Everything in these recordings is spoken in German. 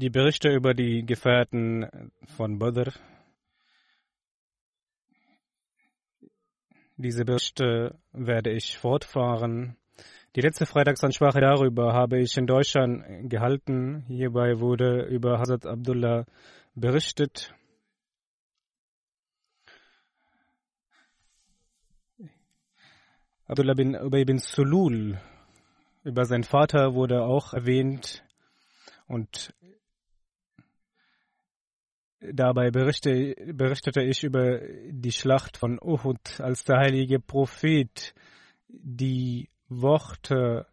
Die Berichte über die Gefährten von Badr. Diese Berichte werde ich fortfahren. Die letzte Freitagsansprache darüber habe ich in Deutschland gehalten. Hierbei wurde über Hazrat Abdullah berichtet. Abdullah bin Ubay bin Sulul. Über seinen Vater wurde auch erwähnt. Und Dabei berichte, berichtete ich über die Schlacht von Uhud, als der heilige Prophet die Worte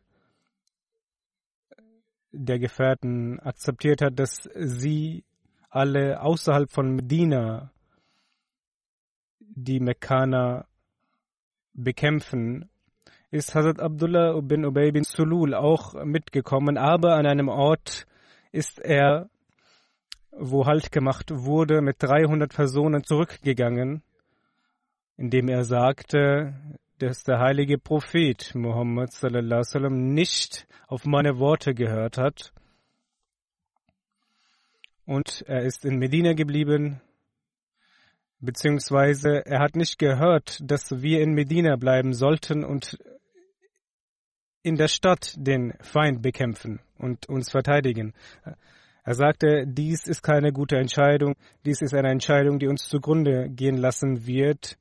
der Gefährten akzeptiert hat, dass sie alle außerhalb von Medina die Mekkaner bekämpfen, ist Hazrat Abdullah bin Ubay bin Sulul auch mitgekommen, aber an einem Ort ist er wo Halt gemacht wurde, mit 300 Personen zurückgegangen, indem er sagte, dass der heilige Prophet Muhammad sallam, nicht auf meine Worte gehört hat. Und er ist in Medina geblieben, beziehungsweise er hat nicht gehört, dass wir in Medina bleiben sollten und in der Stadt den Feind bekämpfen und uns verteidigen. Er sagte, dies ist keine gute Entscheidung, dies ist eine Entscheidung, die uns zugrunde gehen lassen wird.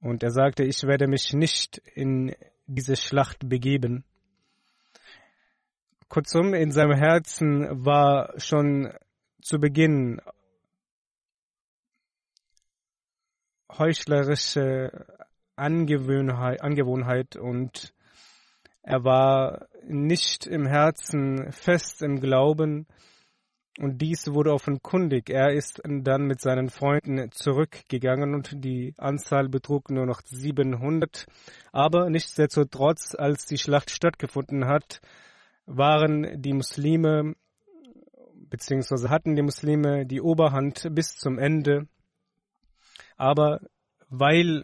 Und er sagte, ich werde mich nicht in diese Schlacht begeben. Kurzum, in seinem Herzen war schon zu Beginn heuchlerische Angewohnheit, Angewohnheit und er war nicht im Herzen fest im Glauben und dies wurde offenkundig. Er ist dann mit seinen Freunden zurückgegangen und die Anzahl betrug nur noch 700. Aber nichtsdestotrotz, als die Schlacht stattgefunden hat, waren die Muslime beziehungsweise hatten die Muslime die Oberhand bis zum Ende. Aber weil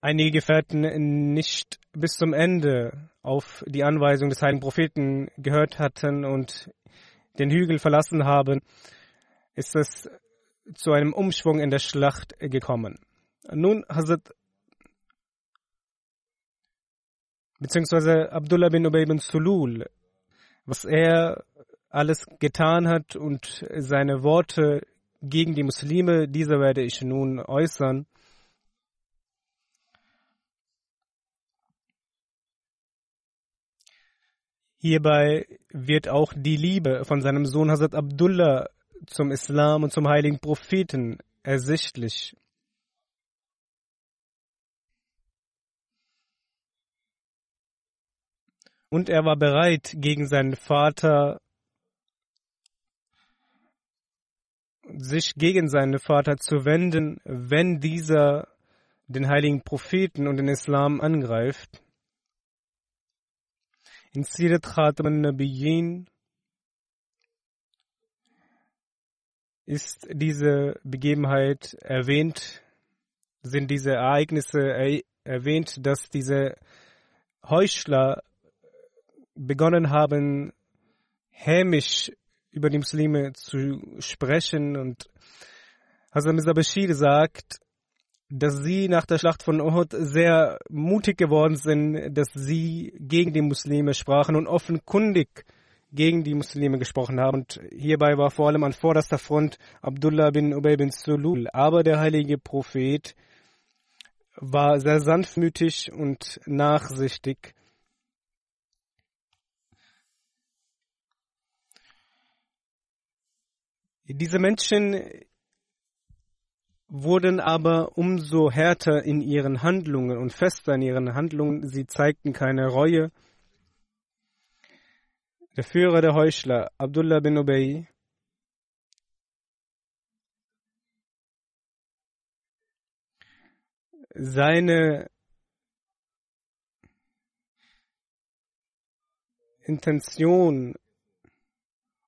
einige Gefährten nicht bis zum Ende auf die Anweisung des heiligen Propheten gehört hatten und den Hügel verlassen haben, ist es zu einem Umschwung in der Schlacht gekommen. Nun Hazrat beziehungsweise Abdullah bin Ubay bin Sulul, was er alles getan hat und seine Worte gegen die Muslime, diese werde ich nun äußern. Hierbei wird auch die Liebe von seinem Sohn Hazrat Abdullah zum Islam und zum heiligen Propheten ersichtlich. Und er war bereit, gegen seinen Vater sich gegen seinen Vater zu wenden, wenn dieser den heiligen Propheten und den Islam angreift. In Sirat Khatam al-Nabiyyin ist diese Begebenheit erwähnt, sind diese Ereignisse er erwähnt, dass diese Heuchler begonnen haben, hämisch über die Muslime zu sprechen? Und Hazrat Mirza Bashir sagt, dass sie nach der Schlacht von Uhud sehr mutig geworden sind, dass sie gegen die Muslime sprachen und offenkundig gegen die Muslime gesprochen haben. Und hierbei war vor allem an vorderster Front Abdullah bin Ubay bin Sulul. Aber der heilige Prophet war sehr sanftmütig und nachsichtig. Diese Menschen wurden aber umso härter in ihren Handlungen und fester in ihren Handlungen. Sie zeigten keine Reue der Führer der Heuchler, Abdullah bin Ubay, seine Intention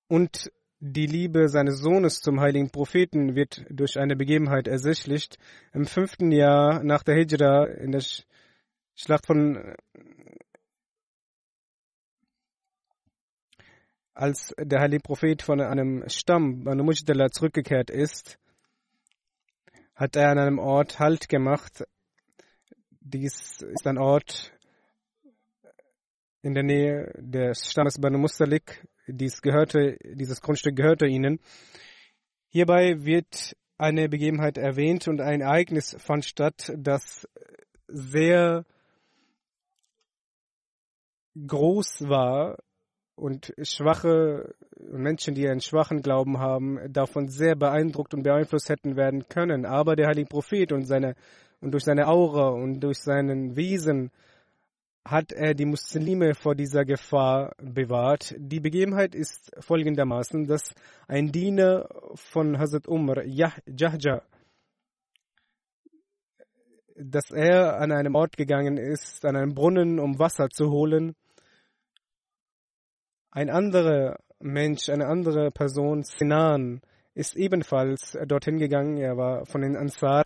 und die Liebe seines Sohnes zum heiligen Propheten wird durch eine Begebenheit ersichtlich. Im fünften Jahr nach der Hijra in der Schlacht von als der heilige Prophet von einem Stamm, Banu Mujdala, zurückgekehrt ist, hat er an einem Ort Halt gemacht. Dies ist ein Ort in der Nähe des Stammes Banu Mustalik. Dies gehörte, dieses Grundstück gehörte ihnen. Hierbei wird eine Begebenheit erwähnt und ein Ereignis fand statt, das sehr groß war und schwache Menschen, die einen schwachen Glauben haben, davon sehr beeindruckt und beeinflusst hätten werden können. Aber der heilige Prophet und seine und durch seine Aura und durch seinen Wesen hat er die Muslime vor dieser Gefahr bewahrt. Die Begebenheit ist folgendermaßen, dass ein Diener von Hazrat Umar, Jahja, dass er an einem Ort gegangen ist, an einem Brunnen, um Wasser zu holen ein anderer Mensch, eine andere Person, Sinan, ist ebenfalls dorthin gegangen. Er war von den Ansar.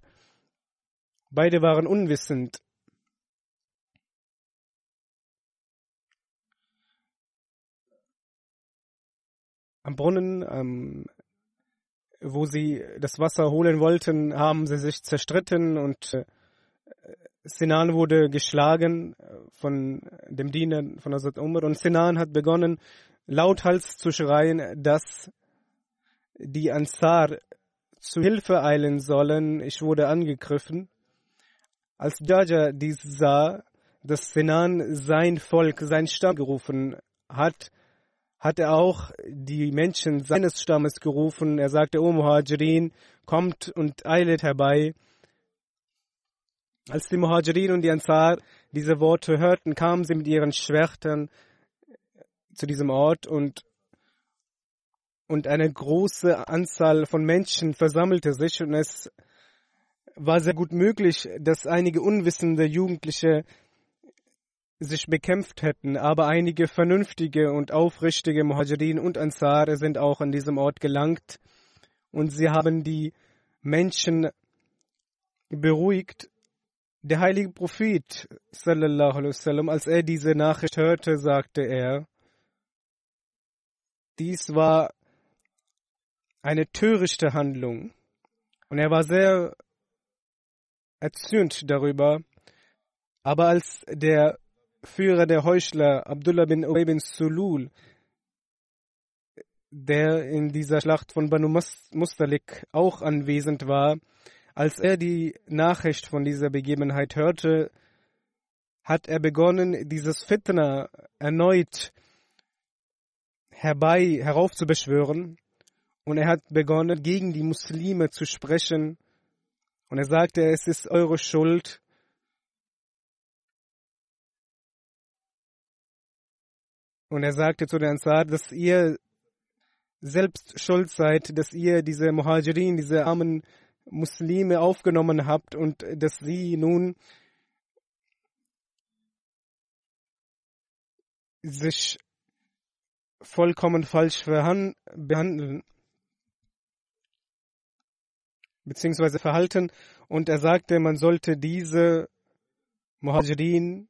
Beide waren unwissend. Am Brunnen, ähm, wo sie das Wasser holen wollten, haben sie sich zerstritten und äh, Sinan wurde geschlagen äh, von dem Diener von Hazrat Umar und Sinan hat begonnen, lauthals zu schreien, dass die Ansar zu Hilfe eilen sollen. Ich wurde angegriffen. Als Jaja dies sah, dass Sinan sein Volk, sein Stamm gerufen hat, hat er auch die Menschen seines Stammes gerufen. Er sagte, O Muhajirin, kommt und eilet herbei. Als die Muhajirin und die Ansar diese Worte hörten, kamen sie mit ihren Schwertern zu diesem Ort und, und eine große Anzahl von Menschen versammelte sich und es war sehr gut möglich, dass einige unwissende Jugendliche sich bekämpft hätten, aber einige vernünftige und aufrichtige Muhajirin und Ansar sind auch an diesem Ort gelangt und sie haben die Menschen beruhigt der heilige Prophet, sallallahu alaihi wasallam, als er diese Nachricht hörte, sagte er, dies war eine törichte Handlung. Und er war sehr erzürnt darüber. Aber als der Führer der Heuchler, Abdullah bin Ubay bin Sulul, der in dieser Schlacht von Banu Mustalik auch anwesend war, als er die Nachricht von dieser Begebenheit hörte, hat er begonnen, dieses Fitna erneut herbei heraufzubeschwören. Und er hat begonnen, gegen die Muslime zu sprechen. Und er sagte, es ist eure Schuld. Und er sagte zu den Ansar, dass ihr selbst schuld seid, dass ihr diese Muhajirin, diese armen Muslime aufgenommen habt und dass sie nun sich vollkommen falsch behandeln beziehungsweise verhalten. Und er sagte, man sollte diese Muhajirin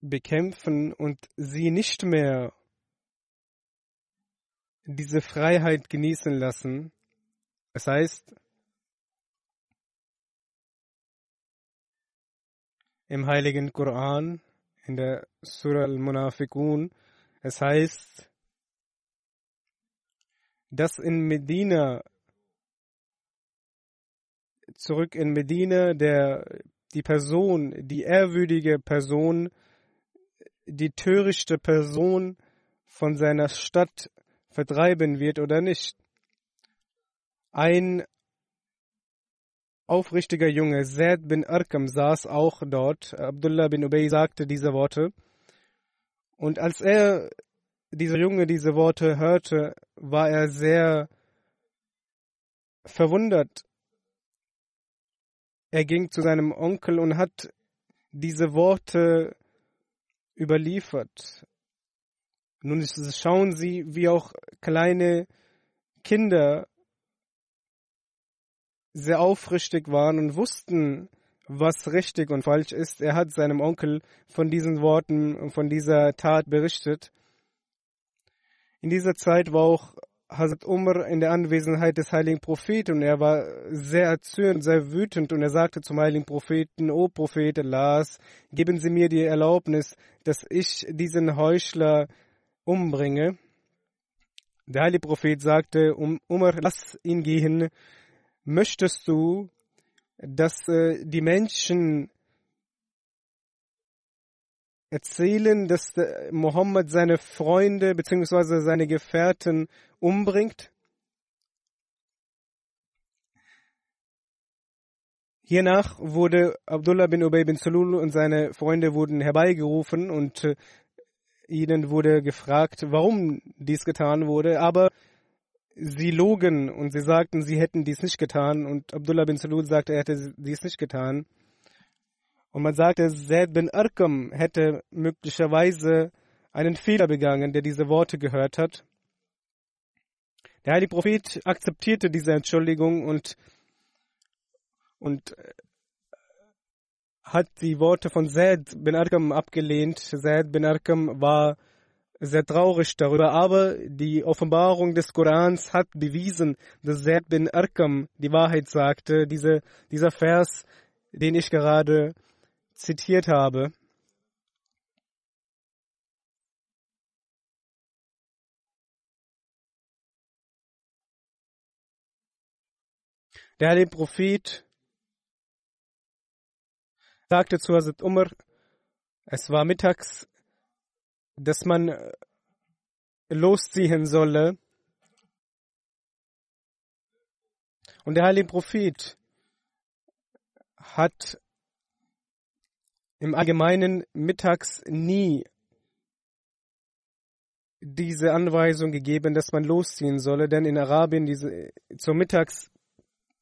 bekämpfen und sie nicht mehr diese Freiheit genießen lassen. Das heißt, im heiligen Koran, in der Surah al-Munafiqun, es heißt, dass in Medina, zurück in Medina, der, die Person, die ehrwürdige Person, die törichte Person von seiner Stadt vertreiben wird oder nicht. Ein aufrichtiger Junge, Zaid bin Arkam, saß auch dort. Abdullah bin Ubay sagte diese Worte. Und als er, dieser Junge, diese Worte hörte, war er sehr verwundert. Er ging zu seinem Onkel und hat diese Worte überliefert. Nun schauen Sie, wie auch kleine Kinder sehr aufrichtig waren und wussten, was richtig und falsch ist. Er hat seinem Onkel von diesen Worten und von dieser Tat berichtet. In dieser Zeit war auch Hazrat Umar in der Anwesenheit des heiligen Propheten und er war sehr erzürnt, sehr wütend und er sagte zum heiligen Propheten, O Prophet Allahs, geben Sie mir die Erlaubnis, dass ich diesen Heuchler umbringe. Der heilige Prophet sagte, Umar, lass ihn gehen. Möchtest du, dass äh, die Menschen erzählen, dass Mohammed seine Freunde bzw. seine Gefährten umbringt? Hiernach wurde Abdullah bin Ubay bin Salul und seine Freunde wurden herbeigerufen und äh, ihnen wurde gefragt, warum dies getan wurde, aber sie logen und sie sagten, sie hätten dies nicht getan und Abdullah bin Salul sagte, er hätte dies nicht getan. Und man sagte, Zaid bin Arqam hätte möglicherweise einen Fehler begangen, der diese Worte gehört hat. Der heilige Prophet akzeptierte diese Entschuldigung und, und äh, hat die Worte von Zaid bin Arqam abgelehnt. Zaid bin Arqam war sehr traurig darüber, aber die Offenbarung des Korans hat bewiesen, dass Zaid bin Arqam die Wahrheit sagte. Diese, dieser Vers, den ich gerade zitiert habe. Der heilige Prophet sagte zu Hazrat Umar, es war mittags, dass man losziehen solle. Und der heilige Prophet hat im Allgemeinen mittags nie diese Anweisung gegeben, dass man losziehen solle, denn in Arabien diese, zur Mittags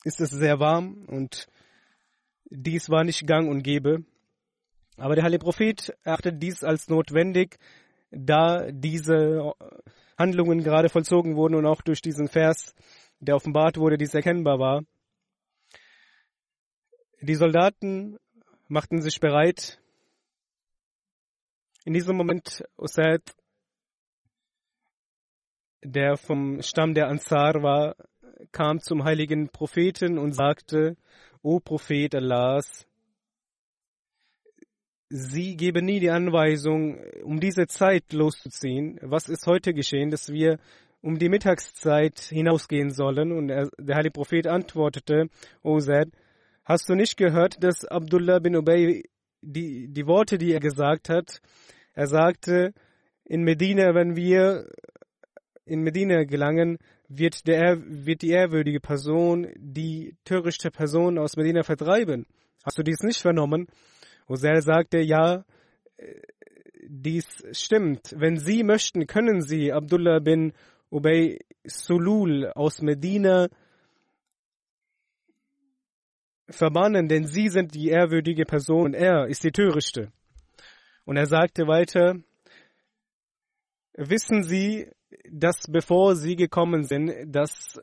ist es sehr warm und dies war nicht gang und gäbe. Aber der heilige Prophet erachtete dies als notwendig, da diese Handlungen gerade vollzogen wurden und auch durch diesen Vers, der offenbart wurde, dies erkennbar war. Die Soldaten machten sich bereit. In diesem Moment Usaid, der vom Stamm der Ansar war, kam zum heiligen Propheten und sagte, O Prophet Allahs, Sie geben nie die Anweisung, um diese Zeit loszuziehen. Was ist heute geschehen, dass wir um die Mittagszeit hinausgehen sollen? Und er, der heilige Prophet antwortete, O Zaid, Hast du nicht gehört, dass Abdullah bin Ubay die, die Worte, die er gesagt hat, er sagte, in Medina, wenn wir in Medina gelangen, wird, der, wird die ehrwürdige Person die törichte Person aus Medina vertreiben. Hast du dies nicht vernommen? Hosel sagte, ja, dies stimmt. Wenn Sie möchten, können Sie Abdullah bin Ubay Sulul aus Medina verbannen, denn sie sind die ehrwürdige Person und er ist die törichte. Und er sagte weiter, wissen Sie, dass bevor Sie gekommen sind, dass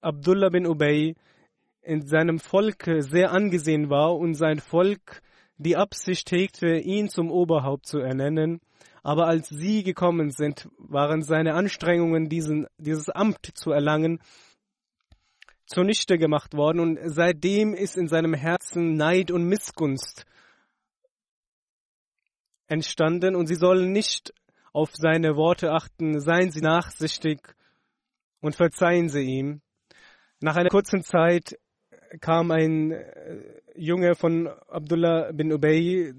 Abdullah bin Ubay in seinem Volk sehr angesehen war und sein Volk die Absicht hegte, ihn zum Oberhaupt zu ernennen. Aber als sie gekommen sind, waren seine Anstrengungen, diesen, dieses Amt zu erlangen, zunichte gemacht worden. Und seitdem ist in seinem Herzen Neid und Missgunst entstanden. Und sie sollen nicht auf seine Worte achten. Seien sie nachsichtig und verzeihen sie ihm. Nach einer kurzen Zeit kam ein äh, Junge von Abdullah bin Ubay,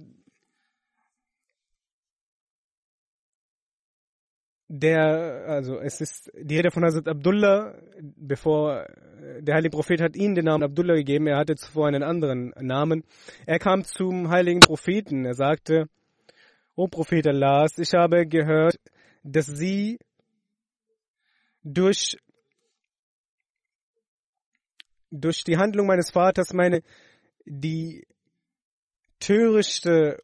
der, also es ist die Rede von Hazrat Abdullah, bevor der heilige Prophet hat ihn den Namen Abdullah gegeben, er hatte zuvor einen anderen Namen. Er kam zum heiligen Propheten, er sagte, O Prophet Allahs, ich habe gehört, dass Sie durch durch die Handlung meines Vaters meine die törichte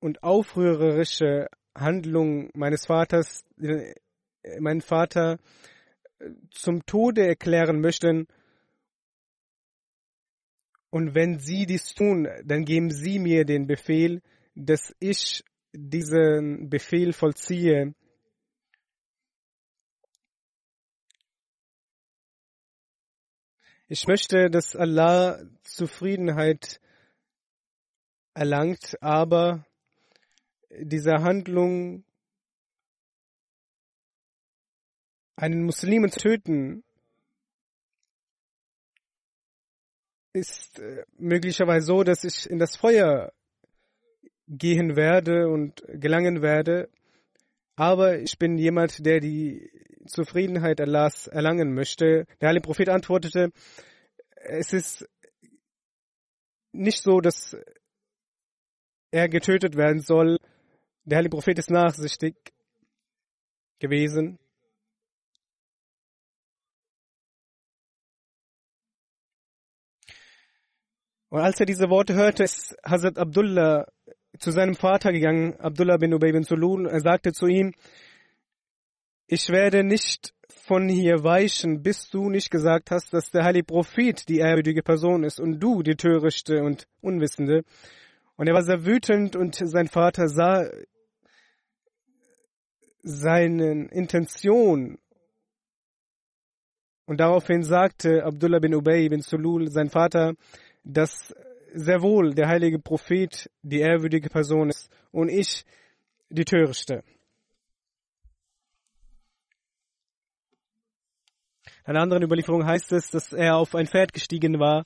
und aufrührerische Handlung meines Vaters, äh, meinen Vater äh, zum Tode erklären möchten. Und wenn Sie dies tun, dann geben Sie mir den Befehl, dass ich diesen Befehl vollziehe. Ich möchte, dass Allah Zufriedenheit erlangt, aber diese Handlung, einen Muslimen zu töten, ist äh, möglicherweise so, dass ich in das Feuer gehen werde und gelangen werde, aber ich bin jemand, der die Zufriedenheit Allahs erlangen möchte. Der Heilige Prophet antwortete, es ist nicht so, dass er getötet werden soll. Der Heilige Prophet ist nachsichtig gewesen. Und als er diese Worte hörte, ist Hazrat Abdullah zu seinem Vater gegangen, Abdullah bin Ubay bin Sulun. Er sagte zu ihm, ich werde nicht von hier weichen, bis du nicht gesagt hast, dass der heilige Prophet die ehrwürdige Person ist und du die törichte und unwissende. Und er war sehr wütend und sein Vater sah seine Intention. Und daraufhin sagte Abdullah bin Ubay bin Sulul, sein Vater, dass sehr wohl der heilige Prophet die ehrwürdige Person ist und ich die törichte. In einer anderen Überlieferung heißt es, dass er auf ein Pferd gestiegen war,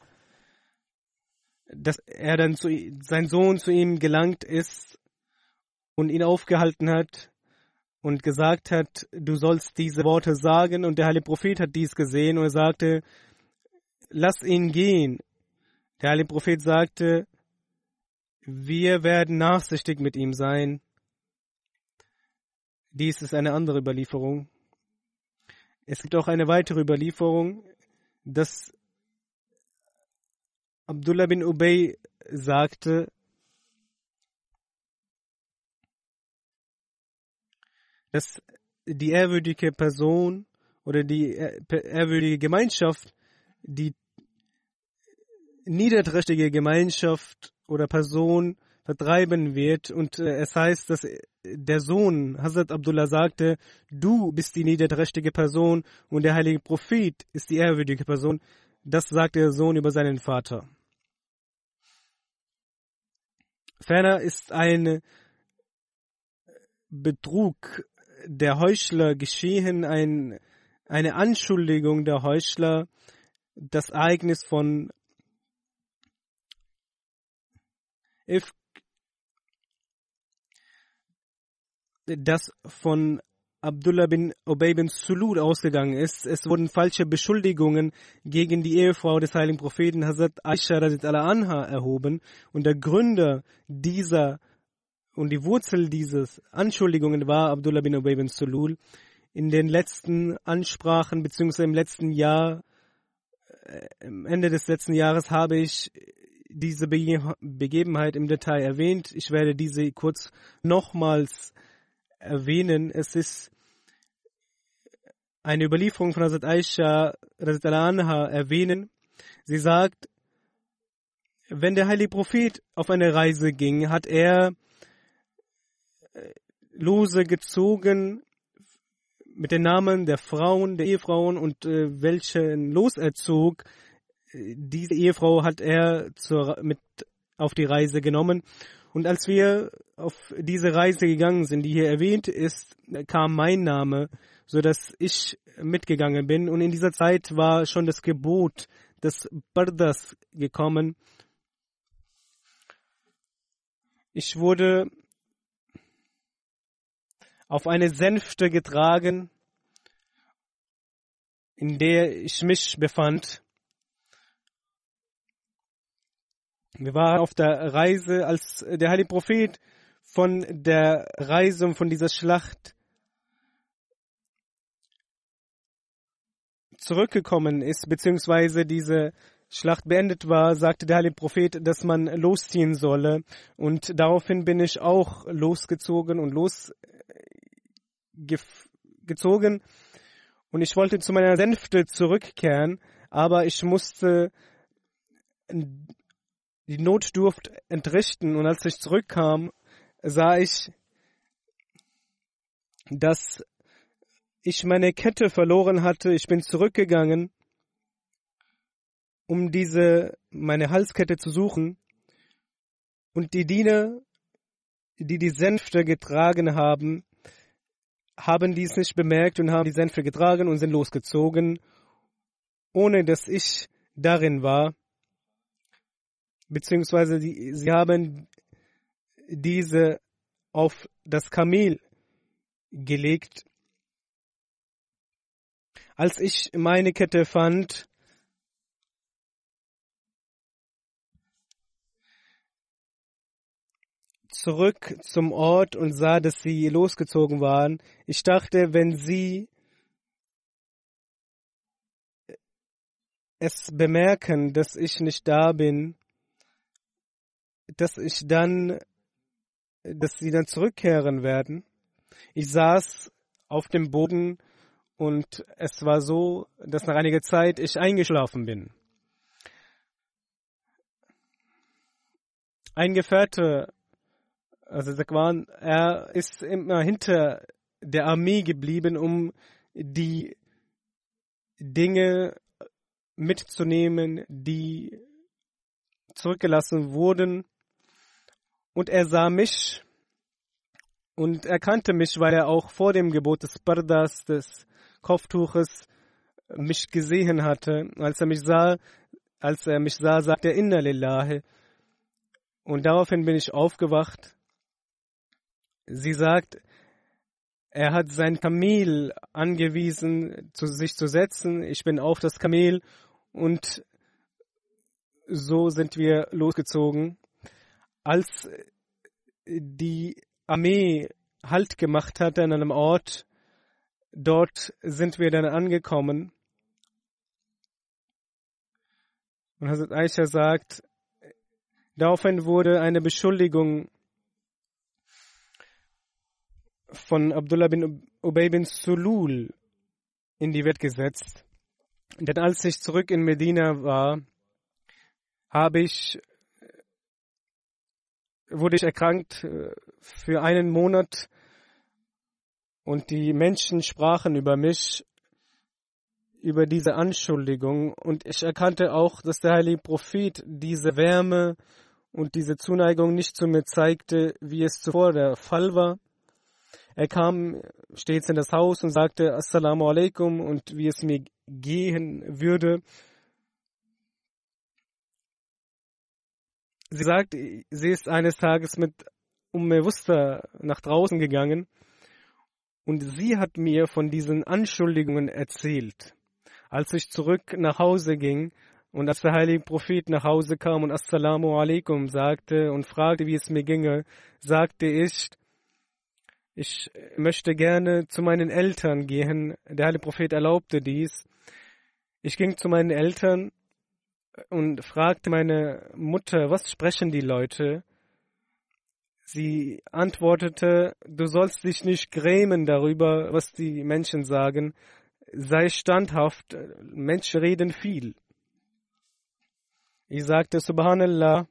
dass er dann zu, sein Sohn zu ihm gelangt ist und ihn aufgehalten hat und gesagt hat, du sollst diese Worte sagen. Und der heilige Prophet hat dies gesehen und er sagte, lass ihn gehen. Der heilige Prophet sagte, wir werden nachsichtig mit ihm sein. Dies ist eine andere Überlieferung. Es gibt auch eine weitere Überlieferung, dass Abdullah bin Ubay sagte, dass die ehrwürdige Person oder die ehrwürdige Gemeinschaft, die niederträchtige Gemeinschaft oder Person vertreiben wird. Und äh, es heißt, dass der Sohn Hazrat Abdullah sagte, du bist die niederträchtige Person und der heilige Prophet ist die ehrwürdige Person. Das sagt der Sohn über seinen Vater. Ferner ist ein Betrug der Heuchler geschehen, ein, eine Anschuldigung der Heuchler, das Ereignis von If das von Abdullah bin Ubay bin Sulud ausgegangen ist. Es wurden falsche Beschuldigungen gegen die Ehefrau des heiligen Propheten Hazrat Aisha anha erhoben und der Gründer dieser und die Wurzel dieses Anschuldigungen war Abdullah bin Ubay bin Sulul. In den letzten Ansprachen beziehungsweise im letzten Jahr, äh, Ende des letzten Jahres habe ich diese Bege Begebenheit im Detail erwähnt. Ich werde diese kurz nochmals erwähnen. Es ist eine Überlieferung von Hazrat Aisha Anha erwähnen. Sie sagt, wenn der heilige Prophet auf eine Reise ging, hat er Lose gezogen mit den Namen der Frauen, der Ehefrauen und äh, welchen Los er zog. Diese Ehefrau hat er zur, mit auf die Reise genommen. Und als wir auf diese Reise gegangen sind, die hier erwähnt ist, kam mein Name, so dass ich mitgegangen bin. Und in dieser Zeit war schon das Gebot des Bardas gekommen. Ich wurde auf eine Sänfte getragen, in der ich mich befand. Wir waren auf der Reise, als der heilige Prophet von der Reise und von dieser Schlacht zurückgekommen ist, beziehungsweise diese Schlacht beendet war, sagte der heilige Prophet, dass man losziehen solle. Und daraufhin bin ich auch losgezogen und losgezogen. Und ich wollte zu meiner Sänfte zurückkehren, aber ich musste die Notdurft entrichten. Und als ich zurückkam, sah ich, dass ich meine Kette verloren hatte. Ich bin zurückgegangen um diese, meine Halskette zu suchen. Und die Diener, die die Sänfte getragen haben, haben dies nicht bemerkt und haben die Sänfte getragen und sind losgezogen, ohne dass ich darin war. Beziehungsweise die, sie haben diese auf das Kamel gelegt. Als ich meine Kette fand, zurück zum Ort und sah, dass sie losgezogen waren. Ich dachte, wenn sie es bemerken, dass ich nicht da bin, dass ich dann, dass sie dann zurückkehren werden. Ich saß auf dem Boden und es war so, dass nach einiger Zeit ich eingeschlafen bin. Ein Gefährte also Zakwan, er ist immer hinter der Armee geblieben, um die Dinge mitzunehmen, die zurückgelassen wurden. Und er sah mich und erkannte mich, weil er auch vor dem Gebot des Bardas, des Kopftuches, mich gesehen hatte. Als er mich sah, als er mich sah, sagte er Inna Lillahi. Und daraufhin bin ich aufgewacht Sie sagt, er hat sein Kamel angewiesen, zu sich zu setzen. Ich bin auf das Kamel und so sind wir losgezogen. Als die Armee Halt gemacht hat an einem Ort, dort sind wir dann angekommen. Und Hazrat Aisha sagt, daraufhin wurde eine Beschuldigung von Abdullah bin Ubay bin Sulul in die Welt gesetzt. Denn als ich zurück in Medina war, habe ich, wurde ich erkrankt äh, für einen Monat und die Menschen sprachen über mich, über diese Anschuldigung und ich erkannte auch, dass der heilige Prophet diese Wärme und diese Zuneigung nicht zu mir zeigte, wie es zuvor der Fall war. Er kam stets in das Haus und sagte Assalamu alaikum und wie es mir gehen würde. Sie sagt, sie ist eines Tages mit Umme Wuster nach draußen gegangen und sie hat mir von diesen Anschuldigungen erzählt. Als ich zurück nach Hause ging und als der heilige Prophet nach Hause kam und Assalamu alaikum sagte und fragte, wie es mir ginge, sagte ich, ich möchte gerne zu meinen Eltern gehen. Der heilige Prophet erlaubte dies. Ich ging zu meinen Eltern und fragte meine Mutter, was sprechen die Leute? Sie antwortete, du sollst dich nicht grämen darüber, was die Menschen sagen. Sei standhaft, Menschen reden viel. Ich sagte, Subhanallah,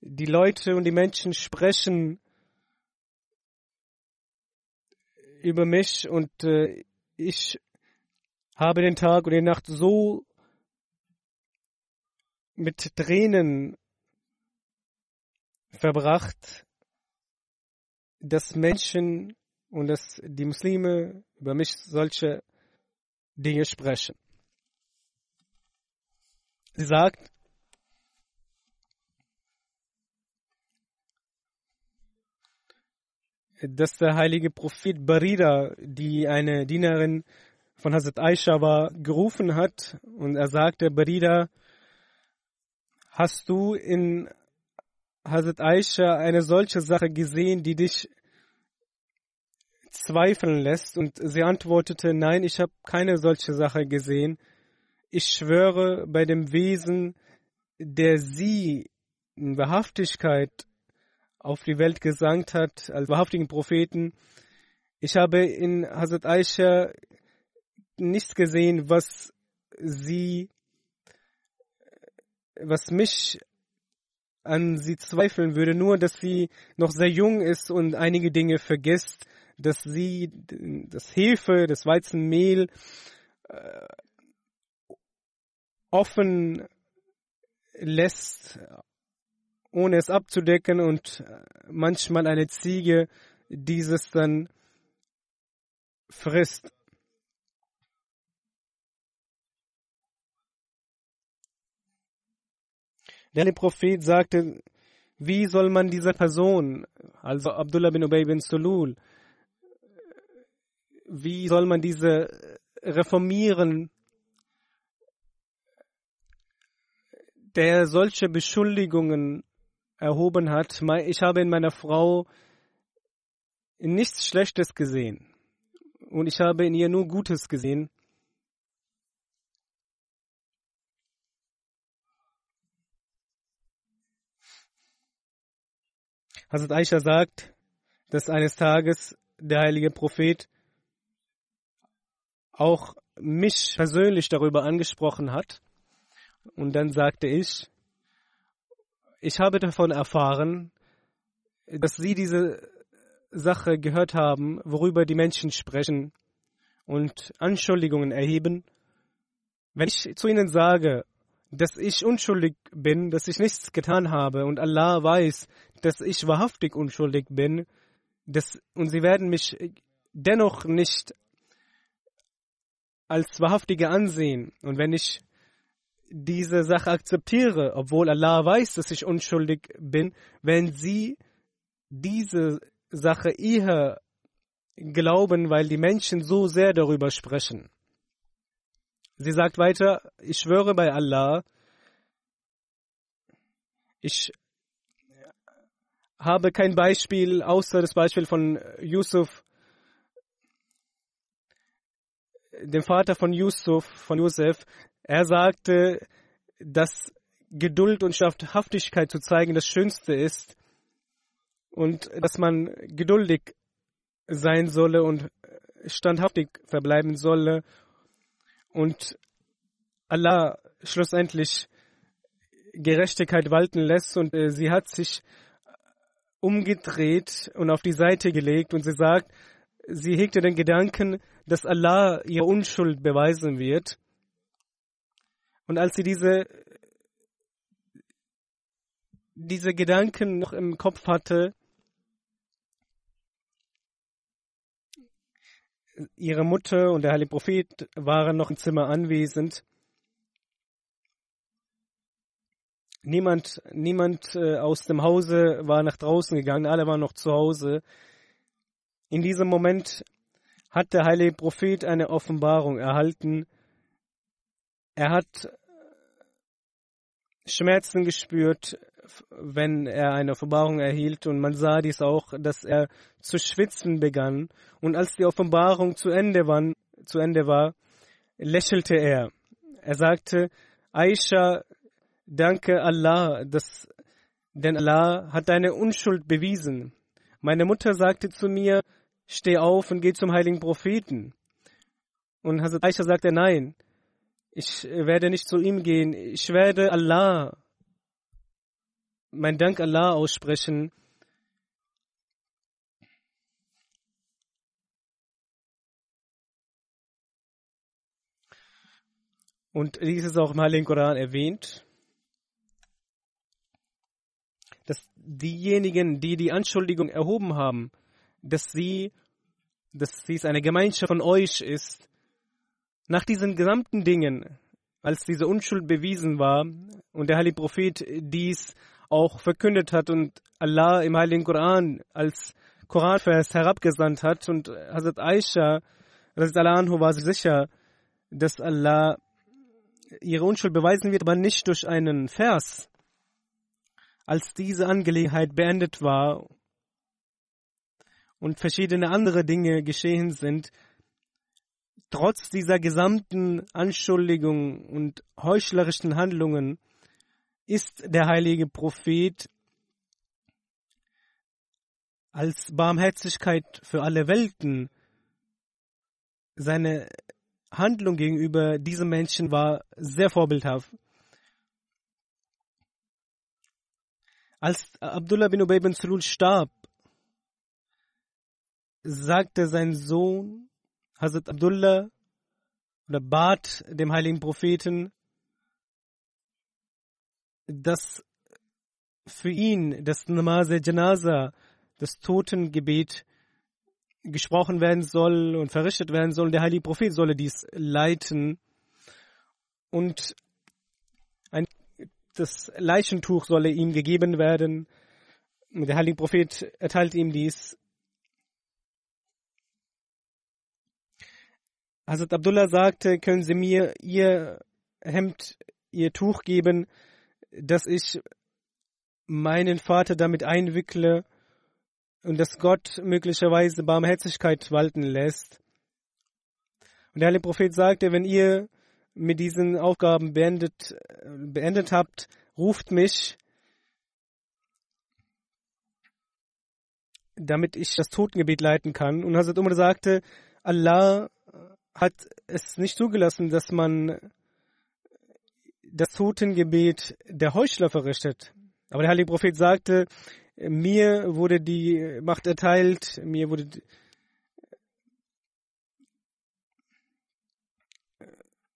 die Leute und die Menschen sprechen über mich und äh, ich habe den Tag und die Nacht so mit Tränen verbracht, dass Menschen und dass die Muslime über mich solche Dinge sprechen. Sie sagt, dass der heilige Prophet Barida, die eine Dienerin von Hazrat Aisha war, gerufen hat und er sagte, Barida, hast du in Hazrat Aisha eine solche Sache gesehen, die dich zweifeln lässt? Und sie antwortete, nein, ich habe keine solche Sache gesehen. Ich schwöre bei dem Wesen, der sie in Wahrhaftigkeit auf die Welt gesandt hat, als wahrhaftigen Propheten. Ich habe in Hazrat Aisha nichts gesehen, was sie, was mich an sie zweifeln würde, nur dass sie noch sehr jung ist und einige Dinge vergisst, dass sie das Hefe, das Weizenmehl äh, offen lässt, ohne es abzudecken und manchmal eine Ziege dieses dann frisst. Der Prophet sagte, wie soll man dieser Person, also Abdullah bin Ubay bin Sulul, wie soll man diese reformieren, der solche Beschuldigungen erhoben hat. Ich habe in meiner Frau nichts Schlechtes gesehen und ich habe in ihr nur Gutes gesehen. Hazrat Aisha sagt, dass eines Tages der heilige Prophet auch mich persönlich darüber angesprochen hat. Und dann sagte ich, ich habe davon erfahren, dass Sie diese Sache gehört haben, worüber die Menschen sprechen und Anschuldigungen erheben. Wenn ich zu Ihnen sage, dass ich unschuldig bin, dass ich nichts getan habe und Allah weiß, dass ich wahrhaftig unschuldig bin, dass, und sie werden mich dennoch nicht als Wahrhaftige ansehen. Und wenn ich diese Sache akzeptiere, obwohl Allah weiß, dass ich unschuldig bin, wenn sie diese Sache eher glauben, weil die Menschen so sehr darüber sprechen. Sie sagt weiter, ich schwöre bei Allah, ich habe kein Beispiel außer das Beispiel von Yusuf, dem Vater von Yusuf, von Yusuf. Er sagte, dass Geduld und Standhaftigkeit zu zeigen das Schönste ist und dass man geduldig sein solle und standhaftig verbleiben solle und Allah schlussendlich Gerechtigkeit walten lässt und äh, sie hat sich umgedreht und auf die Seite gelegt und sie sagt, sie hegte den Gedanken, dass Allah ihr Unschuld beweisen wird. Und als sie diese, diese Gedanken noch im Kopf hatte, ihre Mutter und der heilige Prophet waren noch im Zimmer anwesend. Niemand, niemand äh, aus dem Hause war nach draußen gegangen, alle waren noch zu Hause. In diesem Moment hat der heilige Prophet eine Offenbarung erhalten. Er hat Schmerzen gespürt, wenn er eine Offenbarung erhielt und man sah dies auch, dass er zu schwitzen begann und als die Offenbarung zu Ende war, zu Ende war lächelte er. Er sagte, Aisha, danke Allah, dass, denn Allah hat deine Unschuld bewiesen. Meine Mutter sagte zu mir, steh auf und geh zum heiligen Propheten. Und Hazrat Aisha sagte, nein, ich werde nicht zu ihm gehen, ich werde Allah, mein Dank Allah aussprechen. Und dies ist auch im Heiligen Koran erwähnt, dass diejenigen, die die Anschuldigung erhoben haben, dass sie, dass dies eine Gemeinschaft von euch ist, nach diesen gesamten Dingen, als diese Unschuld bewiesen war und der heilige Prophet dies auch verkündet hat und Allah im heiligen Koran als Koranvers herabgesandt hat und Hazrat Aisha, Anhu war sich sicher, dass Allah ihre Unschuld beweisen wird, aber nicht durch einen Vers. Als diese Angelegenheit beendet war und verschiedene andere Dinge geschehen sind, trotz dieser gesamten Anschuldigungen und heuchlerischen Handlungen ist der heilige Prophet als Barmherzigkeit für alle Welten seine Handlung gegenüber diesem Menschen war sehr vorbildhaft. Als Abdullah bin Ubay bin Sulul starb, sagte sein Sohn Hazrat Abdullah oder bat dem heiligen Propheten, dass für ihn das Namaz Janaza, das Totengebet, gesprochen werden soll und verrichtet werden soll. Der heilige Prophet solle dies leiten. Und ein, das Leichentuch solle ihm gegeben werden. Der heilige Prophet erteilt ihm dies. Hazrat Abdullah sagte, können Sie mir Ihr Hemd, Ihr Tuch geben, dass ich meinen Vater damit einwickle und dass Gott möglicherweise Barmherzigkeit walten lässt. Und der Heilige Prophet sagte, wenn ihr mit diesen Aufgaben beendet, beendet habt, ruft mich, damit ich das Totengebet leiten kann. Und Hazrat Umar sagte, Allah hat es nicht zugelassen, dass man das Totengebet der Heuchler verrichtet. Aber der Heilige Prophet sagte, mir wurde die Macht erteilt, mir wurde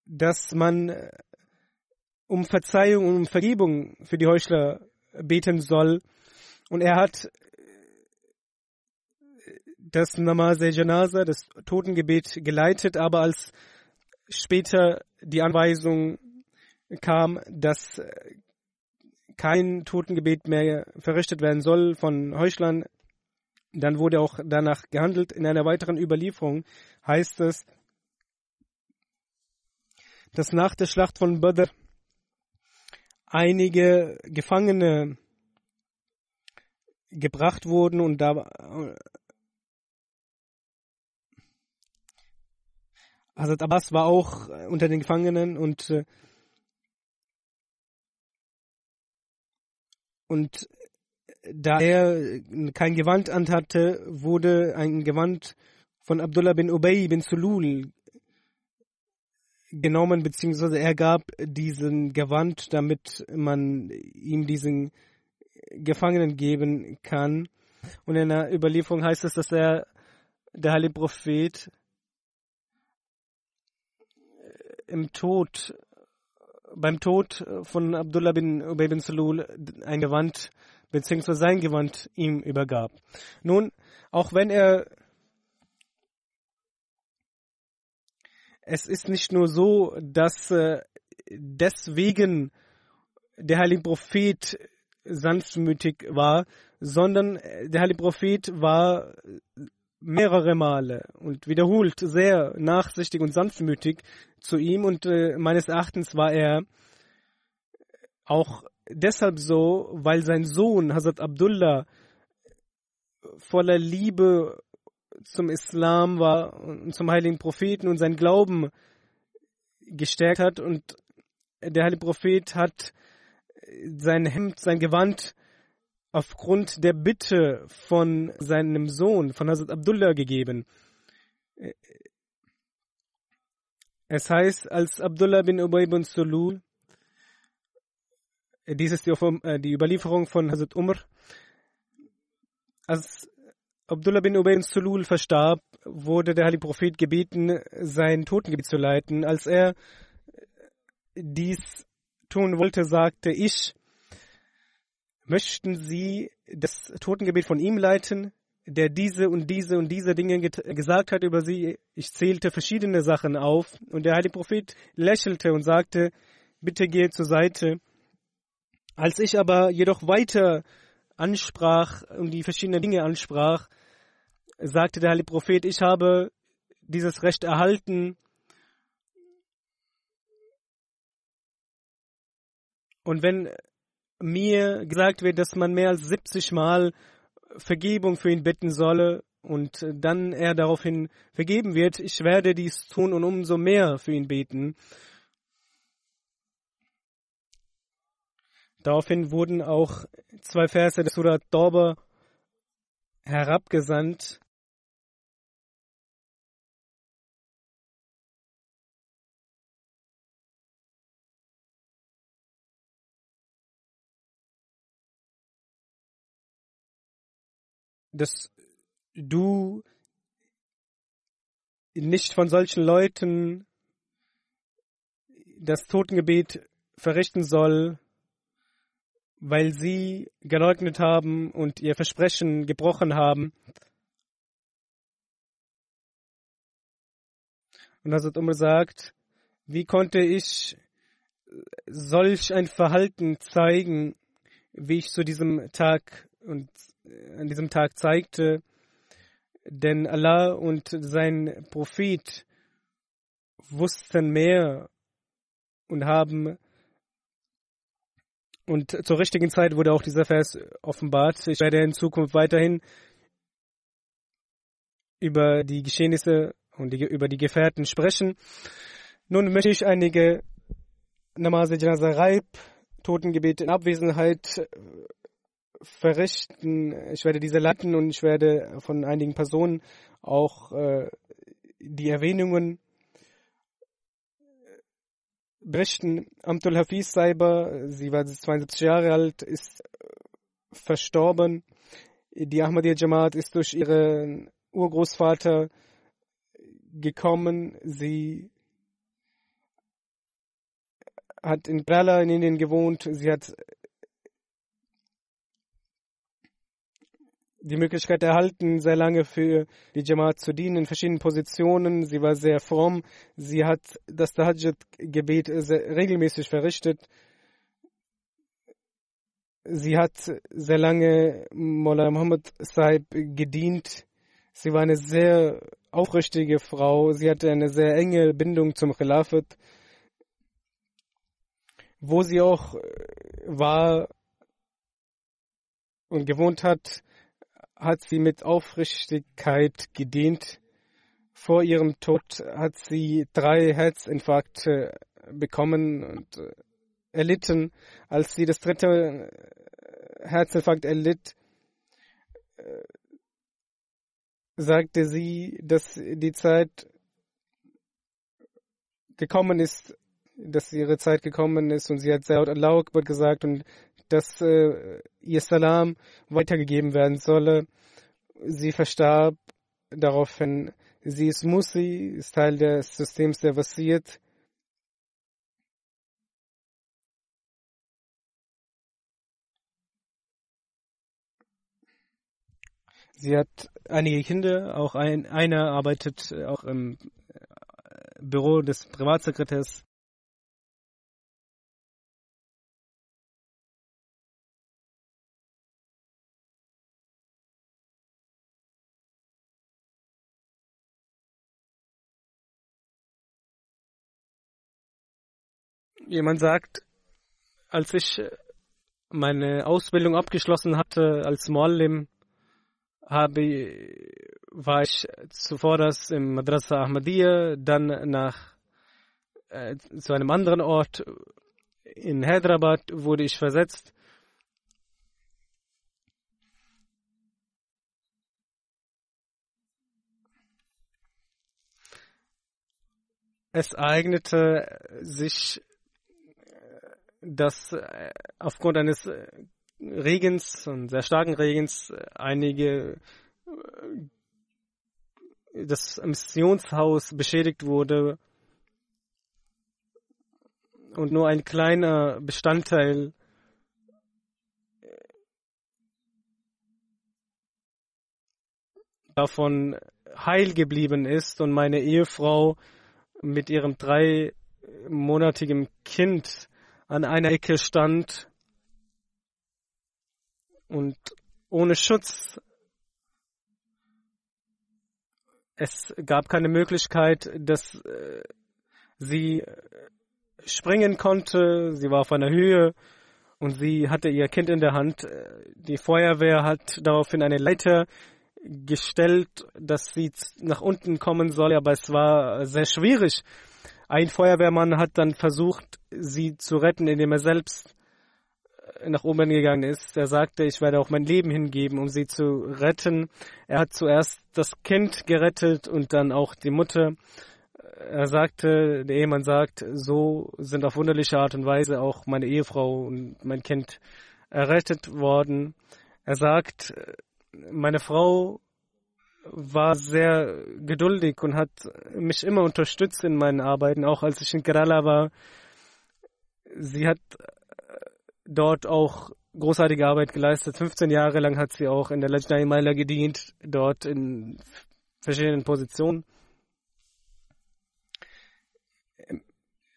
dass man um Verzeihung und um Vergebung für die Heuchler beten soll. Und er hat das Namaz Janaza, das Totengebet geleitet, aber als später die Anweisung kam, dass kein Totengebet mehr verrichtet werden soll von Heuchlern, dann wurde auch danach gehandelt. In einer weiteren Überlieferung heißt es, dass nach der Schlacht von Badr einige Gefangene gebracht wurden und da Hazrat Abbas war auch unter den Gefangenen und äh, Und da er kein Gewand anhatte, wurde ein Gewand von Abdullah bin Ubay bin Sulul genommen, beziehungsweise er gab diesen Gewand, damit man ihm diesen Gefangenen geben kann. Und in der Überlieferung heißt es, dass er, der heilige Prophet, im Tod beim Tod von Abdullah bin Ubay bin Salul ein Gewand bzw. sein Gewand ihm übergab. Nun, auch wenn er es ist nicht nur so, dass äh, deswegen der heilige Prophet sanftmütig war, sondern der heilige Prophet war mehrere Male und wiederholt sehr nachsichtig und sanftmütig zu ihm. Und äh, meines Erachtens war er auch deshalb so, weil sein Sohn Hazrat Abdullah voller Liebe zum Islam war und zum heiligen Propheten und sein Glauben gestärkt hat. Und der heilige Prophet hat sein Hemd, sein Gewand aufgrund der Bitte von seinem Sohn, von Hazrat Abdullah gegeben. Es heißt, als Abdullah bin Ubay bin Sulul, dies ist die, äh, die Überlieferung von Hazrat Umar, als Abdullah bin Ubay bin Sulul verstarb, wurde der Heilige Prophet gebeten, sein Totengebet zu leiten. Als er dies tun wollte, sagte ich, möchten Sie das Totengebet von ihm leiten, der diese und diese und diese Dinge gesagt hat über sie. Ich zählte verschiedene Sachen auf und der heilige Prophet lächelte und sagte, bitte gehe zur Seite. Als ich aber jedoch weiter ansprach und die verschiedenen Dinge ansprach, sagte der heilige Prophet, ich habe dieses Recht erhalten, Und wenn mir gesagt wird, dass man mehr als 70 Mal Vergebung für ihn bitten solle und dann er daraufhin vergeben wird, ich werde dies tun und umso mehr für ihn beten. Daraufhin wurden auch zwei Verse des Surat Dorber herabgesandt, dass du nicht von solchen Leuten das Totengebet verrichten soll, weil sie geleugnet haben und ihr Versprechen gebrochen haben. Und Hazrat Umar sagt, wie konnte ich solch ein Verhalten zeigen, wie ich zu diesem Tag und an diesem Tag zeigte, denn Allah und sein Prophet wussten mehr und haben und zur richtigen Zeit wurde auch dieser Vers offenbart. Ich werde in Zukunft weiterhin über die Geschehnisse und die, über die Gefährten sprechen. Nun möchte ich einige Namaz Janaza Raib, Totengebete in Abwesenheit verrichten. Ich werde diese leiten und ich werde von einigen Personen auch äh, die Erwähnungen berichten. Amtul Hafiz Saiba, sie war 72 Jahre alt, ist verstorben. Die Ahmadiyya Jamaat ist durch ihren Urgroßvater gekommen. Sie hat in Kerala in Indien gewohnt. Sie hat die Möglichkeit erhalten, sehr lange für die Jamaat zu dienen in verschiedenen Positionen. Sie war sehr fromm. Sie hat das Tahajjud-Gebet regelmäßig verrichtet. Sie hat sehr lange Mullah Muhammad Saib gedient. Sie war eine sehr aufrichtige Frau. Sie hatte eine sehr enge Bindung zum Khilafat. Wo sie auch war und gewohnt hat, hat sie mit Aufrichtigkeit gedient. Vor ihrem Tod hat sie drei Herzinfarkte bekommen und äh, erlitten. Als sie das dritte äh, Herzinfarkt erlitt, äh, sagte sie, dass die Zeit gekommen ist, dass ihre Zeit gekommen ist und sie hat sehr laut gesagt und dass äh, ihr Salam weitergegeben werden solle. Sie verstarb daraufhin. Sie ist Musi, ist Teil des Systems der Wasiyat. Sie hat einige Kinder, auch ein, einer arbeitet auch im Büro des Privatsekretärs Jemand sagt, als ich meine Ausbildung abgeschlossen hatte als Muallim, habe, war ich zuvor das im Madrasa Ahmadiyya, dann nach äh, zu einem anderen Ort in Hyderabad wurde ich versetzt. Es eignete sich, dass aufgrund eines Regens und sehr starken Regens einige das Missionshaus beschädigt wurde. Und nur ein kleiner Bestandteil davon heil geblieben ist und meine Ehefrau mit ihrem dreimonatigen Kind an einer Ecke stand und ohne Schutz. Es gab keine Möglichkeit, dass äh, sie springen konnte. Sie war auf einer Höhe und sie hatte ihr Kind in der Hand. Die Feuerwehr hat daraufhin eine Leiter gestellt, dass sie nach unten kommen soll, aber es war sehr schwierig. Ein Feuerwehrmann hat dann versucht, sie zu retten, indem er selbst nach oben gegangen ist. Er sagte, ich werde auch mein Leben hingeben, um sie zu retten. Er hat zuerst das Kind gerettet und dann auch die Mutter er sagte, der Ehemann sagt, so sind auf wunderliche Art und Weise auch meine Ehefrau und mein Kind errettet worden. Er sagt, meine Frau war sehr geduldig und hat mich immer unterstützt in meinen Arbeiten, auch als ich in Kerala war. Sie hat dort auch großartige Arbeit geleistet. 15 Jahre lang hat sie auch in der Lajna Imaila gedient, dort in verschiedenen Positionen.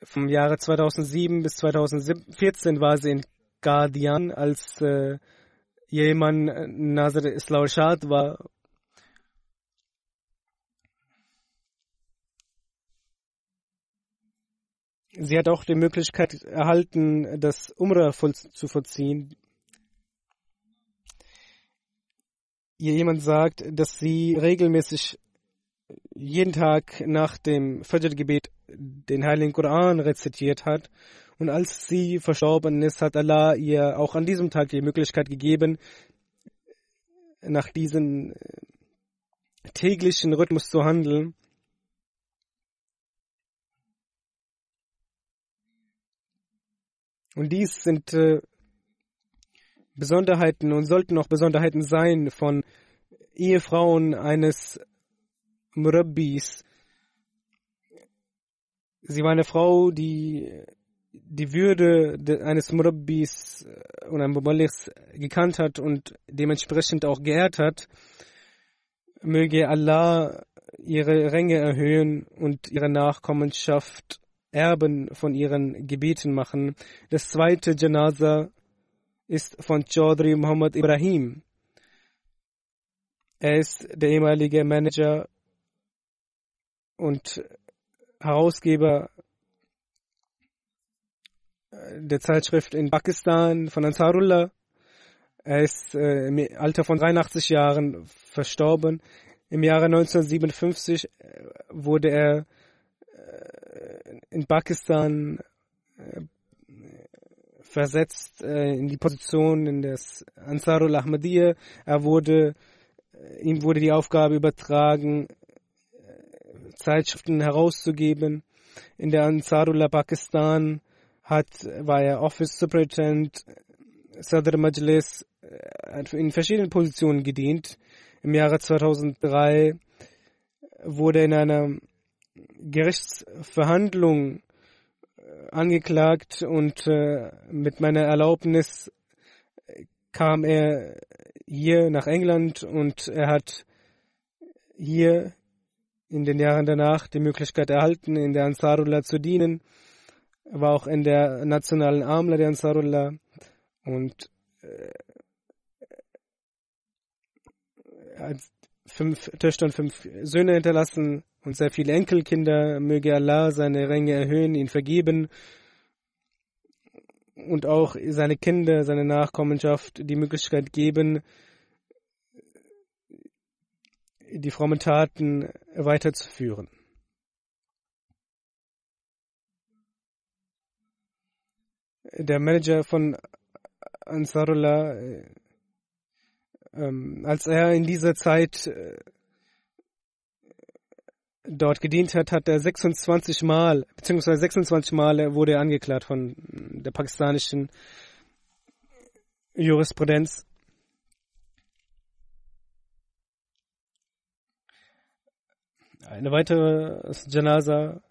vom Jahre 2007 bis 2014 war sie in Guardian, als äh, jemand äh, Nazar Islam Shad war. Sie hat auch die Möglichkeit erhalten, das Umrah voll zu vollziehen. Ihr jemand sagt, dass sie regelmäßig jeden Tag nach dem Fajr-Gebet den Heiligen Koran rezitiert hat. Und als sie verstorben ist, hat Allah ihr auch an diesem Tag die Möglichkeit gegeben, nach diesem äh, täglichen Rhythmus zu handeln. Und dies sind äh, Besonderheiten und sollten auch Besonderheiten sein von Ehefrauen eines Murabbis, Sie war eine Frau, die die Würde eines Murabbis äh, und eines Muballighs gekannt hat und dementsprechend auch geehrt hat. Möge Allah ihre Ränge erhöhen und ihre Nachkommenschaft Erben von ihren Gebeten machen. Das zweite Janaza ist von Chaudhry Muhammad Ibrahim. Er ist der ehemalige Manager und Herausgeber äh, der Zeitschrift in Pakistan von Ansarullah. Er ist äh, im Alter von 83 Jahren verstorben. Im Jahre 1957 äh, wurde er in Pakistan äh, versetzt äh, in die Position in das Ansarul Ahmadiyya. Er wurde, ihm wurde die Aufgabe übertragen, Zeitschriften herauszugeben. In der Ansarullah Pakistan hat, war er Office Superintendent, Sadr Majlis, in verschiedenen Positionen gedient. Im Jahre 2003 wurde in einer Gerichtsverhandlung äh, angeklagt und äh, mit meiner Erlaubnis kam er hier nach England und er hat hier in den Jahren danach die Möglichkeit erhalten, in der Ansarullah zu dienen. Er war auch in der nationalen Amla der Ansarullah und äh, hat fünf Töchter und fünf Söhne hinterlassen und sehr viele Enkelkinder. Möge Allah seine Ränge erhöhen, ihn vergeben und auch seine Kinder, seine Nachkommenschaft die Möglichkeit geben, die frommen Taten weiterzuführen. der Manager von Ansarullah, äh, ähm, als er in dieser Zeit äh, dort gedient hat, hat er 26 Mal, beziehungsweise 26 Mal wurde er angeklagt von der pakistanischen Jurisprudenz. Eine weitere Janaza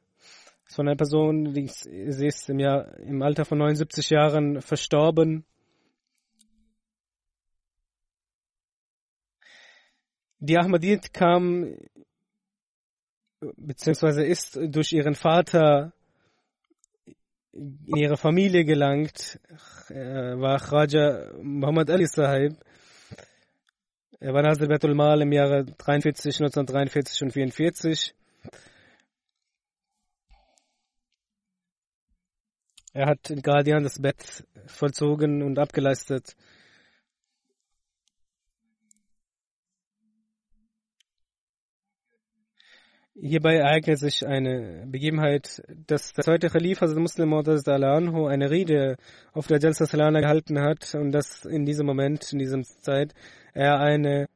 von einer Person, die sie ist im, Jahr, im Alter von 79 Jahren verstorben. Die Ahmadiyyat kam beziehungsweise ist durch ihren Vater in ihre Familie gelangt, er war Khaja Muhammad Ali Sahib. Er war Nazir Betul Mal im Jahre 43, 1943 und 44. Er hat in Guardian das Bett vollzogen und abgeleistet. Hierbei ereignet sich eine Begebenheit, dass der zweite Khalifa, also Muslim anhu eine Rede auf der Jalsa Salana gehalten hat und dass in diesem Moment, in dieser Zeit, er eine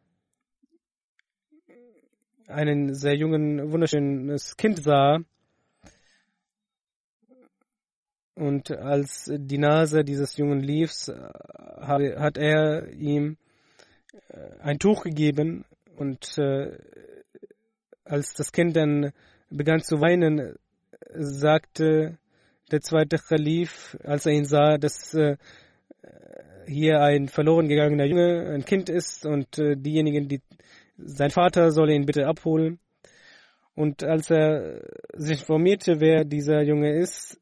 einen sehr jungen, wunderschönes Kind sah. Und als die Nase dieses Jungen lief, hat er ihm äh, ein Tuch gegeben und äh, als das Kind dann begann zu weinen, sagte der zweite Khalif, als er ihn sah, dass äh, hier ein verloren gegangener Junge, ein Kind ist und äh, diejenigen, die sein Vater solle ihn bitte abholen. Und als er sich informierte, wer dieser Junge ist,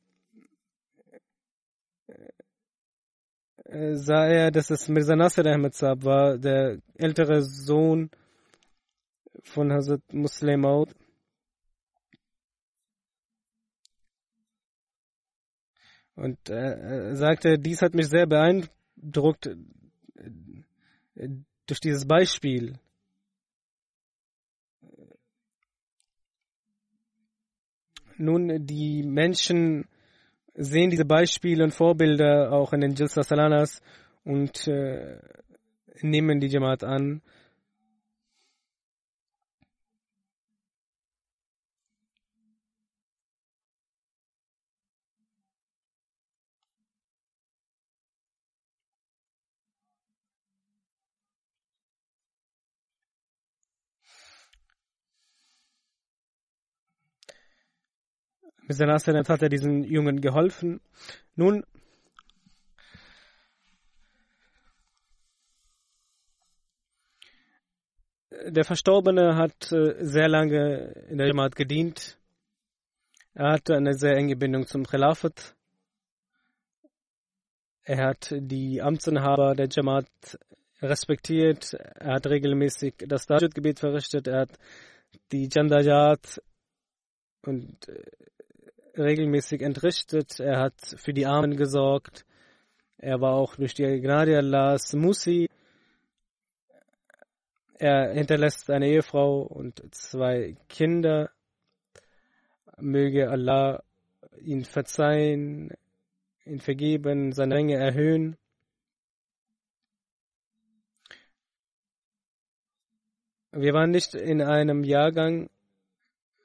äh, sah er, dass es Mirza Nasser Ahmed Saab war, der ältere Sohn von Hazrat Muslim Maud. Und äh, er sagte, dies hat mich sehr beeindruckt äh, durch dieses Beispiel. Nun, die Menschen sehen diese Beispiele und Vorbilder auch in den Jalsa Salanas und äh, nehmen die Jamaat an. Mit seiner Assistenz hat er diesen Jungen geholfen. Nun, der Verstorbene hat äh, sehr lange in der Jamaat gedient. Er hatte eine sehr enge Bindung zum Khilafat. Er hat die Amtsinhaber der Jamaat respektiert. Er hat regelmäßig das Dajjud-Gebet verrichtet. Er hat die Jandajat und äh, regelmäßig entrichtet, er hat für die Armen gesorgt, er war auch durch die Gnade Allahs Musi, er hinterlässt eine Ehefrau und zwei Kinder. Möge Allah ihn verzeihen, ihn vergeben, seine Ränge erhöhen. Wir waren nicht in einem Jahrgang,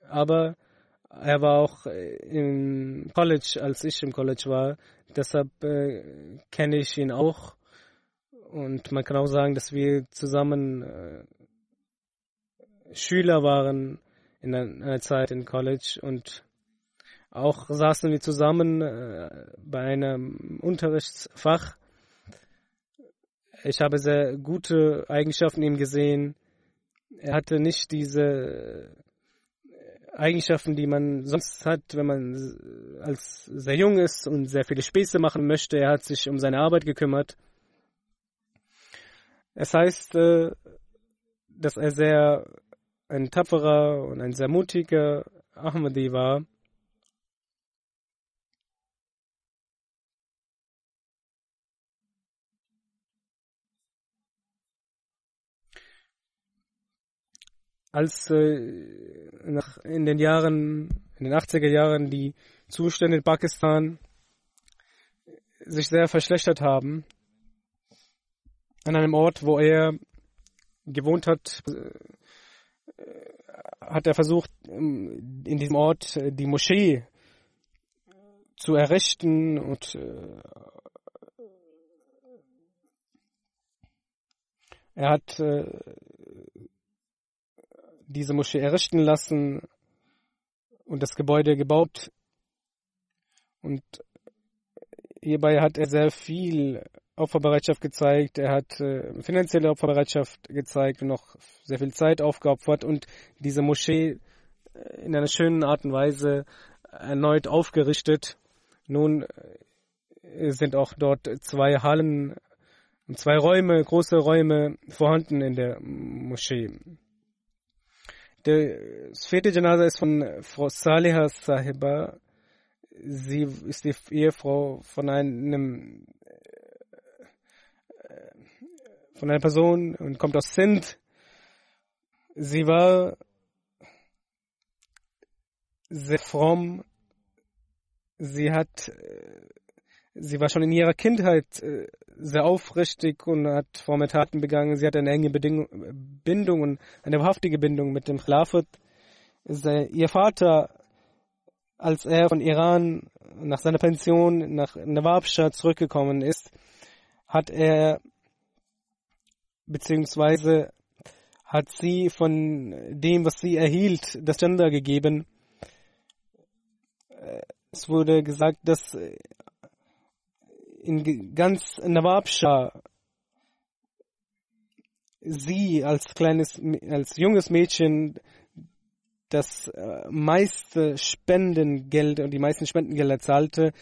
aber er war auch äh, im College, als ich im College war. Deshalb äh, kenne ich ihn auch. Und man kann auch sagen, dass wir zusammen äh, Schüler waren in einer Zeit im College und auch saßen wir zusammen äh, bei einem Unterrichtsfach. Ich habe sehr gute Eigenschaften in ihm gesehen. Er hatte nicht diese Eigenschaften, die man sonst hat, wenn man als sehr jung ist und sehr viele Späße machen möchte. Er hat sich um seine Arbeit gekümmert. Es heißt, äh, dass er sehr ein tapferer und ein sehr mutiger Ahmadi war. als äh, nach, in den Jahren, in den 80er Jahren die Zustände in Pakistan sich sehr verschlechtert haben. An einem Ort, wo er gewohnt hat, hat er versucht, in diesem Ort die Moschee zu errichten und äh, er hat äh, diese Moschee errichten lassen und das Gebäude gebaut und hierbei hat er sehr viel Opferbereitschaft gezeigt, er hat äh, finanzielle Opferbereitschaft gezeigt und noch sehr viel Zeit aufgeopfert und diese Moschee äh, in einer schönen Art und Weise erneut aufgerichtet. Nun äh, sind auch dort zwei Hallen zwei Räume, große Räume vorhanden in der Moschee. Das vierte Janaza ist von Frau Saliha Sahiba. Sie ist die Ehefrau von einem äh, von einer Person und kommt aus Sindh. Sie war sehr fromm, sie hat, äh, sie war schon in ihrer Kindheit äh, sehr aufrichtig und hat fromme Taten begangen. Sie hat eine enge Bedingung, Bindung und eine wahrhaftige Bindung mit dem Khilafat. Ihr Vater, als er von Iran nach seiner Pension nach Nawabshah zurückgekommen ist, hat er beziehungsweise hat sie von dem, was sie erhielt, das Gender gegeben es wurde gesagt, dass äh, in ganz Nawabshah sie als kleines, als junges Mädchen das äh, meiste Spendengeld und die meisten Spendengelder zahlte.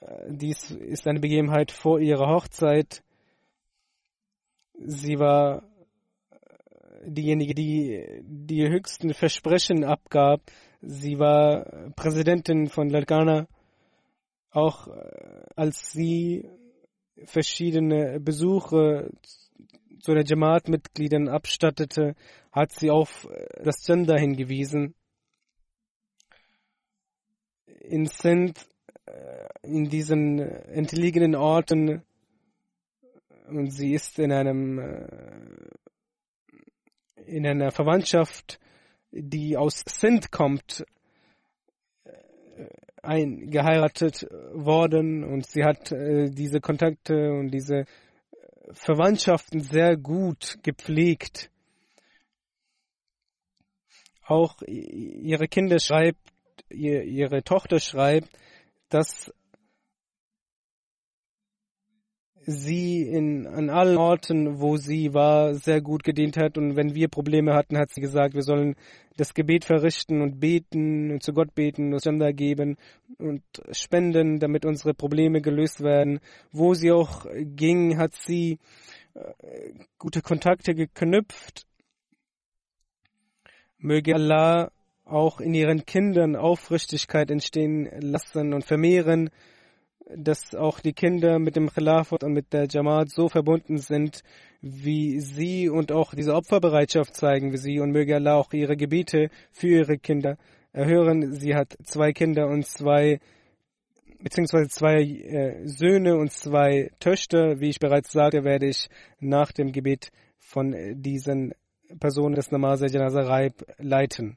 Äh, dies ist eine Begebenheit vor ihrer Hochzeit. Sie war diejenige, die die höchsten Versprechen abgab, Sie war Präsidentin von Larkana, auch äh, als sie verschiedene Besuche zu den Jamaat-Mitgliedern abstattete, hat sie auf äh, das Gender hingewiesen. In Sindh, äh, in diesen entlegenen Orten, und sie ist in einem in einer Verwandtschaft die aus Sindh kommt, eingeheiratet worden und sie hat äh, diese Kontakte und diese Verwandtschaften sehr gut gepflegt. Auch ihre Kinder schreibt, ihre Tochter schreibt, dass sie in, an allen Orten, wo sie war, sehr gut gedient hat. Und wenn wir Probleme hatten, hat sie gesagt, wir sollen das Gebet verrichten und beten und zu Gott beten, uns Gender geben und spenden, damit unsere Probleme gelöst werden. Wo sie auch ging, hat sie äh, gute Kontakte geknüpft. Möge Allah auch in ihren Kindern Aufrichtigkeit entstehen lassen und vermehren dass auch die Kinder mit dem Khilafat und mit der Jamaat so verbunden sind, wie sie und auch diese Opferbereitschaft zeigen wie sie und möge Allah auch ihre Gebete für ihre Kinder erhören. Sie hat zwei Kinder und zwei beziehungsweise zwei äh, Söhne und zwei Töchter. Wie ich bereits sagte, werde ich nach dem Gebet von diesen Personen des Namaz Janaza Raib leiten.